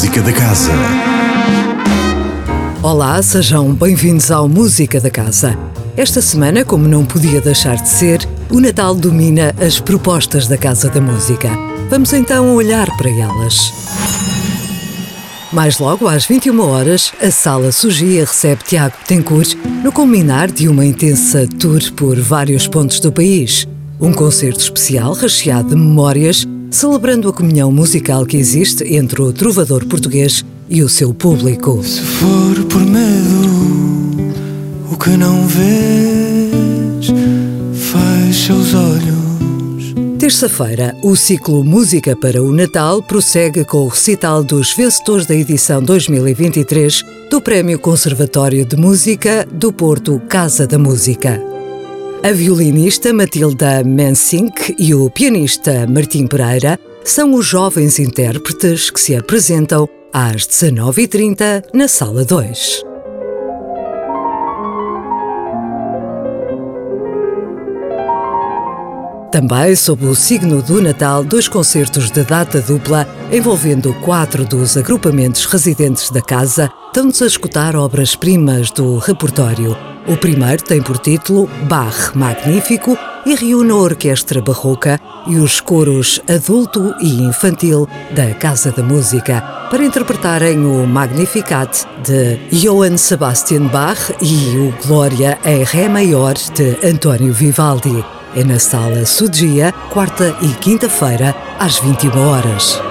Música da Casa. Olá, sejam bem-vindos ao Música da Casa. Esta semana, como não podia deixar de ser, o Natal domina as propostas da Casa da Música. Vamos então olhar para elas. Mais logo, às 21 horas, a Sala Sugia recebe Tiago Tencourt no culminar de uma intensa tour por vários pontos do país. Um concerto especial recheado de memórias, celebrando a comunhão musical que existe entre o trovador português e o seu público. Se for por medo, o que não vês, fecha os olhos. Terça-feira, o ciclo Música para o Natal prossegue com o recital dos vencedores da edição 2023 do Prémio Conservatório de Música do Porto Casa da Música. A violinista Matilda Mensink e o pianista Martim Pereira são os jovens intérpretes que se apresentam às 19h30 na Sala 2. Também, sob o signo do Natal, dois concertos de data dupla envolvendo quatro dos agrupamentos residentes da casa dão-nos a escutar obras-primas do repertório. O primeiro tem por título Bach Magnífico e reúne a orquestra barroca e os coros adulto e infantil da Casa da Música para interpretarem o Magnificat de Johann Sebastian Bach e o Glória em Ré maior de António Vivaldi. É na Sala Sudia, quarta e quinta-feira, às 21 horas.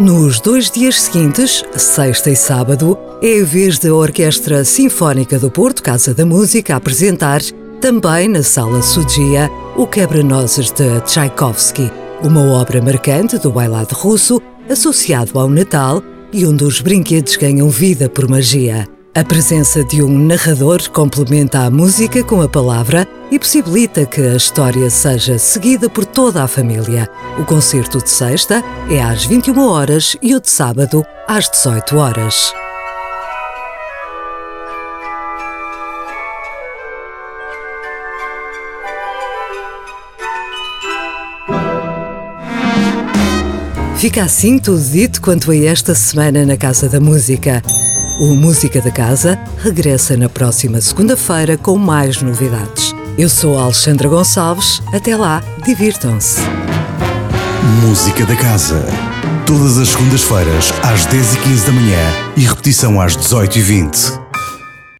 Nos dois dias seguintes, sexta e sábado, é a vez da Orquestra Sinfónica do Porto, Casa da Música, apresentar, também na Sala Sudia, o Quebra-Nozes de Tchaikovsky, uma obra marcante do bailado russo associado ao Natal e onde os brinquedos ganham vida por magia. A presença de um narrador complementa a música com a palavra e possibilita que a história seja seguida por toda a família. O concerto de sexta é às 21 horas e o de sábado às 18 horas. Fica assim tudo dito quanto a esta semana na Casa da Música. O Música da Casa regressa na próxima segunda-feira com mais novidades. Eu sou Alexandra Gonçalves. Até lá, divirtam-se. Música da Casa. Todas as segundas-feiras, às 10h15 da manhã e repetição às 18h20.